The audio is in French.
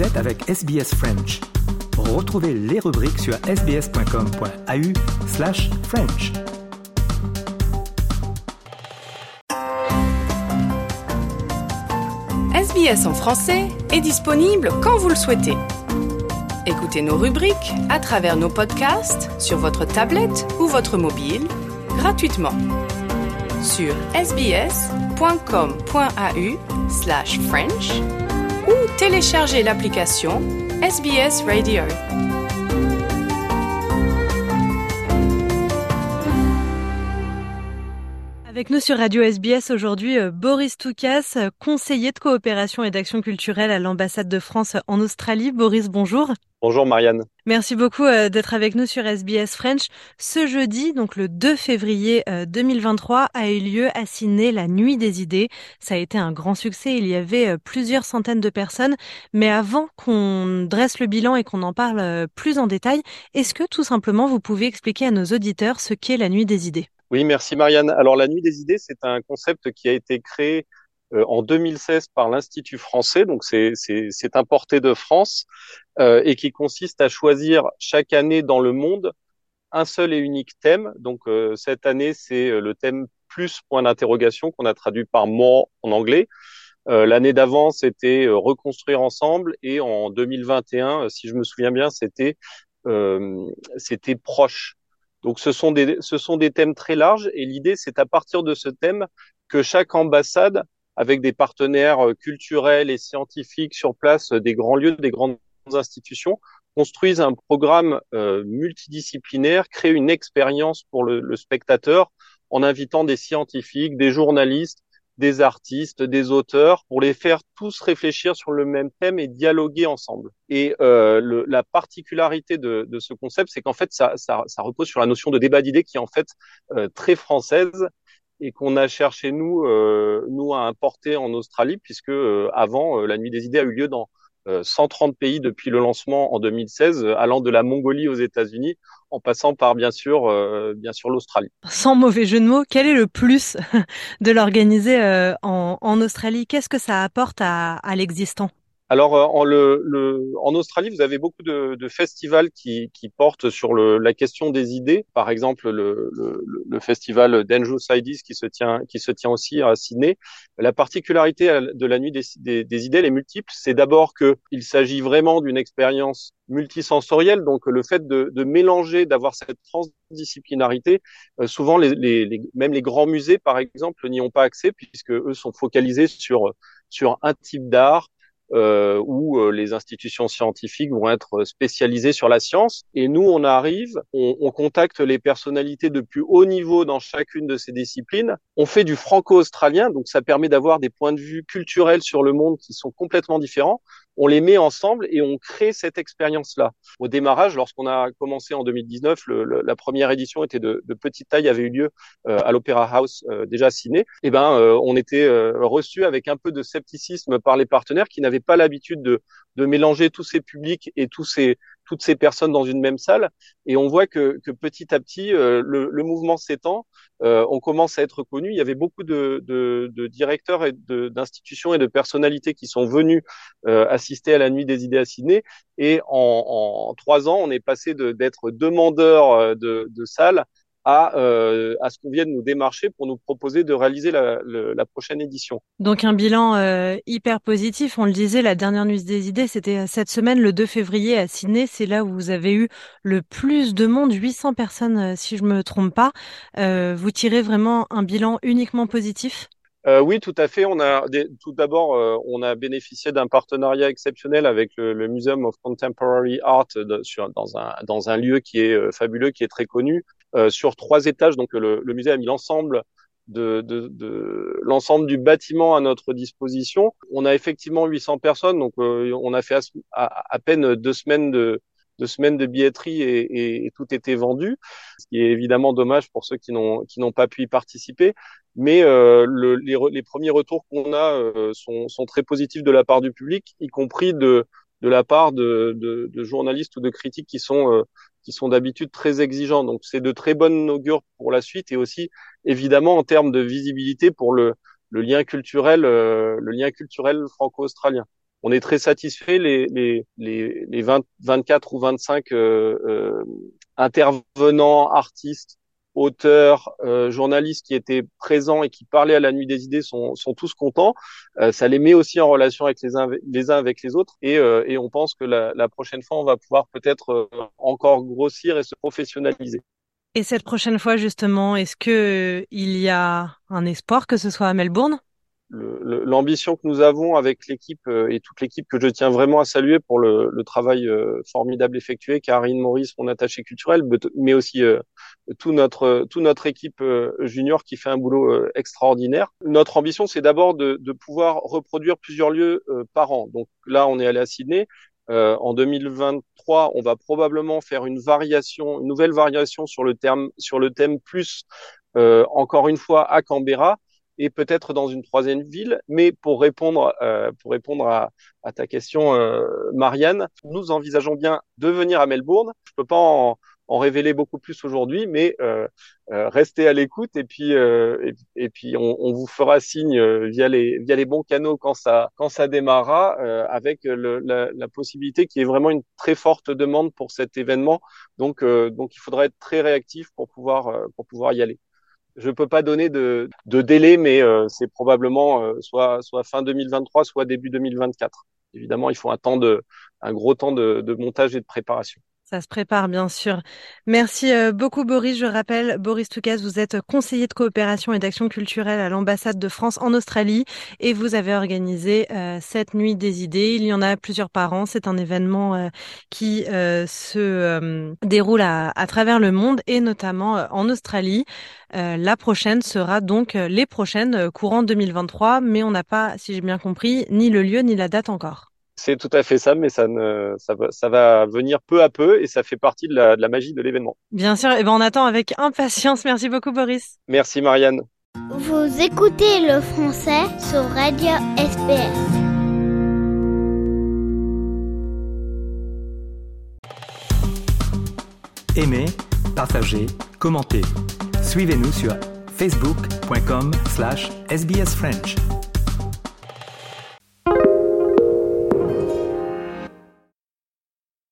Vous êtes avec SBS French. Retrouvez les rubriques sur sbs.com.au slash French. SBS en français est disponible quand vous le souhaitez. Écoutez nos rubriques à travers nos podcasts sur votre tablette ou votre mobile gratuitement sur sbs.com.au slash French ou téléchargez l'application SBS Radio. Avec nous sur Radio SBS aujourd'hui, euh, Boris Toukas, euh, conseiller de coopération et d'action culturelle à l'ambassade de France en Australie. Boris, bonjour. Bonjour Marianne. Merci beaucoup euh, d'être avec nous sur SBS French. Ce jeudi, donc le 2 février 2023, a eu lieu à Sydney la Nuit des idées. Ça a été un grand succès. Il y avait plusieurs centaines de personnes. Mais avant qu'on dresse le bilan et qu'on en parle plus en détail, est-ce que tout simplement vous pouvez expliquer à nos auditeurs ce qu'est la Nuit des idées? Oui, merci Marianne. Alors la Nuit des idées, c'est un concept qui a été créé euh, en 2016 par l'Institut français, donc c'est importé de France, euh, et qui consiste à choisir chaque année dans le monde un seul et unique thème. Donc euh, cette année, c'est le thème plus point d'interrogation qu'on a traduit par more en anglais. L'année d'avant, c'était reconstruire ensemble, et en 2021, si je me souviens bien, c'était c'était proche. Donc ce sont des, ce sont des thèmes très larges et l'idée c'est à partir de ce thème que chaque ambassade, avec des partenaires euh, culturels et scientifiques sur place, euh, des grands lieux, des grandes institutions, construisent un programme euh, multidisciplinaire, crée une expérience pour le, le spectateur en invitant des scientifiques, des journalistes, des artistes, des auteurs, pour les faire tous réfléchir sur le même thème et dialoguer ensemble. Et euh, le, la particularité de, de ce concept, c'est qu'en fait, ça, ça, ça, repose sur la notion de débat d'idées qui est en fait euh, très française et qu'on a cherché nous, euh, nous à importer en Australie, puisque euh, avant, euh, la Nuit des idées a eu lieu dans 130 pays depuis le lancement en 2016, allant de la Mongolie aux États-Unis en passant par bien sûr, bien sûr l'Australie. Sans mauvais jeu de mots, quel est le plus de l'organiser en, en, Australie? Qu'est-ce que ça apporte à, à l'existant? Alors euh, en, le, le, en Australie, vous avez beaucoup de, de festivals qui, qui, portent sur le, la question des idées. Par exemple, le, festival Dangerous Ideas qui se tient qui se tient aussi à Sydney. La particularité de la nuit des, des, des idées, elle est multiple. C'est d'abord que il s'agit vraiment d'une expérience multisensorielle. Donc le fait de, de mélanger, d'avoir cette transdisciplinarité, euh, souvent les, les, même les grands musées, par exemple, n'y ont pas accès puisque eux sont focalisés sur sur un type d'art euh, où euh, les institutions scientifiques vont être spécialisées sur la science. Et nous, on arrive, on, on, contacte les personnalités de plus haut niveau dans chacune de ces disciplines. On fait du franco-australien, donc ça permet d'avoir des points de vue culturels sur le monde qui sont complètement différents on les met ensemble et on crée cette expérience-là. Au démarrage, lorsqu'on a commencé en 2019, le, la première édition était de, de, petite taille, avait eu lieu euh, à l'Opéra House euh, déjà ciné. Et eh ben, euh, on était reçu avec un peu de scepticisme par les partenaires qui n'avaient pas l'habitude de, de mélanger tous ces publics et tous ces toutes ces personnes dans une même salle. Et on voit que, que petit à petit, euh, le, le, mouvement s'étend. Euh, on commence à être connu. Il y avait beaucoup de, de, de directeurs et d'institutions et de personnalités qui sont venus euh, assister à la nuit des idées à Sydney. Et en, en trois ans, on est passé d'être demandeur euh, de, de salles à, euh, à ce qu'on vienne nous démarcher pour nous proposer de réaliser la, la prochaine édition. Donc un bilan euh, hyper positif. On le disait, la dernière nuit des idées, c'était euh, cette semaine, le 2 février à Sydney. C'est là où vous avez eu le plus de monde, 800 personnes, si je me trompe pas. Euh, vous tirez vraiment un bilan uniquement positif? Euh, oui, tout à fait. On a tout d'abord, euh, on a bénéficié d'un partenariat exceptionnel avec le, le, Museum of Contemporary Art de, sur, dans un dans un lieu qui est euh, fabuleux, qui est très connu, sur trois étages. Donc le, le musée a mis l'ensemble de, de, de l'ensemble du bâtiment à notre disposition. On a effectivement 800 personnes, donc on a fait à, à, peine deux semaines de de semaines de billetterie et, et, et, tout était vendu, ce qui est évidemment dommage pour ceux qui n'ont qui n'ont pas pu y participer. Mais euh, le, les, les, premiers retours qu'on a euh, sont, sont, très positifs de la part du public, y compris de de la part de, de, de journalistes ou de critiques qui sont euh, qui sont d'habitude très exigeants. Donc c'est de très bonnes augures pour la suite et aussi évidemment en termes de visibilité pour le, le lien culturel, euh, le lien culturel franco-australien. on est très satisfait. Les, les, les, les 20, 24 ou 25 euh, euh, intervenants, artistes, auteurs, euh, journalistes qui étaient présents et qui parlaient à la nuit des idées sont, sont tous contents. Euh, ça les met aussi en relation avec les uns, les uns avec les autres et, euh, et on pense que la, la, prochaine fois, on va pouvoir peut-être encore grossir et se professionnaliser. Et cette prochaine fois, justement, est-ce que il y a un espoir que ce soit à Melbourne? L'ambition que nous avons avec l'équipe euh, et toute l'équipe que je tiens vraiment à saluer pour le, le travail euh, formidable effectué, Karine Maurice, mon attaché culturel, mais aussi euh, tout notre tout notre équipe junior qui fait un boulot extraordinaire. Notre ambition, c'est d'abord de, de, pouvoir reproduire plusieurs lieux par an. Donc là, on est allé à Sydney. en 2023, on va probablement faire une variation, une nouvelle variation sur le terme, sur le thème plus, encore une fois à Canberra et peut-être dans une troisième ville. Mais pour répondre, euh, pour répondre à, à ta question, euh, Marianne, nous envisageons bien de venir à Melbourne. Je peux pas en, en révéler beaucoup plus aujourd'hui, mais euh, euh restez à l'écoute et puis euh, et, et, puis on, on, vous fera signe euh, via les via les bons canaux quand ça quand ça démarrera, avec le, la, la, possibilité qu'il y ait vraiment une très forte demande pour cet événement. Donc donc il faudra être très réactif pour pouvoir pour pouvoir y aller. Je peux pas donner de, délai, mais euh, c'est probablement euh, soit, soit fin 2023, soit début 2024. Évidemment, il faut un temps de, un gros temps de montage et de préparation. Ça se prépare, bien sûr. Merci euh, beaucoup, Boris. Je rappelle, Boris Toukas, vous êtes conseiller de coopération et d'action culturelle à l'ambassade de France en Australie et vous avez organisé euh, cette nuit des idées. Il y en a plusieurs par an. C'est un événement euh, qui se déroule à, à, travers le monde et notamment en Australie. la prochaine sera donc les prochaines courant 2023, mais on n'a pas, si j'ai bien compris, ni le lieu ni la date encore. C'est tout à fait ça, mais ça, ne, ça, va, ça va venir peu à peu et ça fait partie de la, de la magie de l'événement. Bien sûr, et ben on attend avec impatience. Merci beaucoup Boris. Merci Marianne. Vous écoutez le français sur Radio SPS. Aimez, partagez, commentez. Suivez-nous sur facebook.com slash sbsfrench.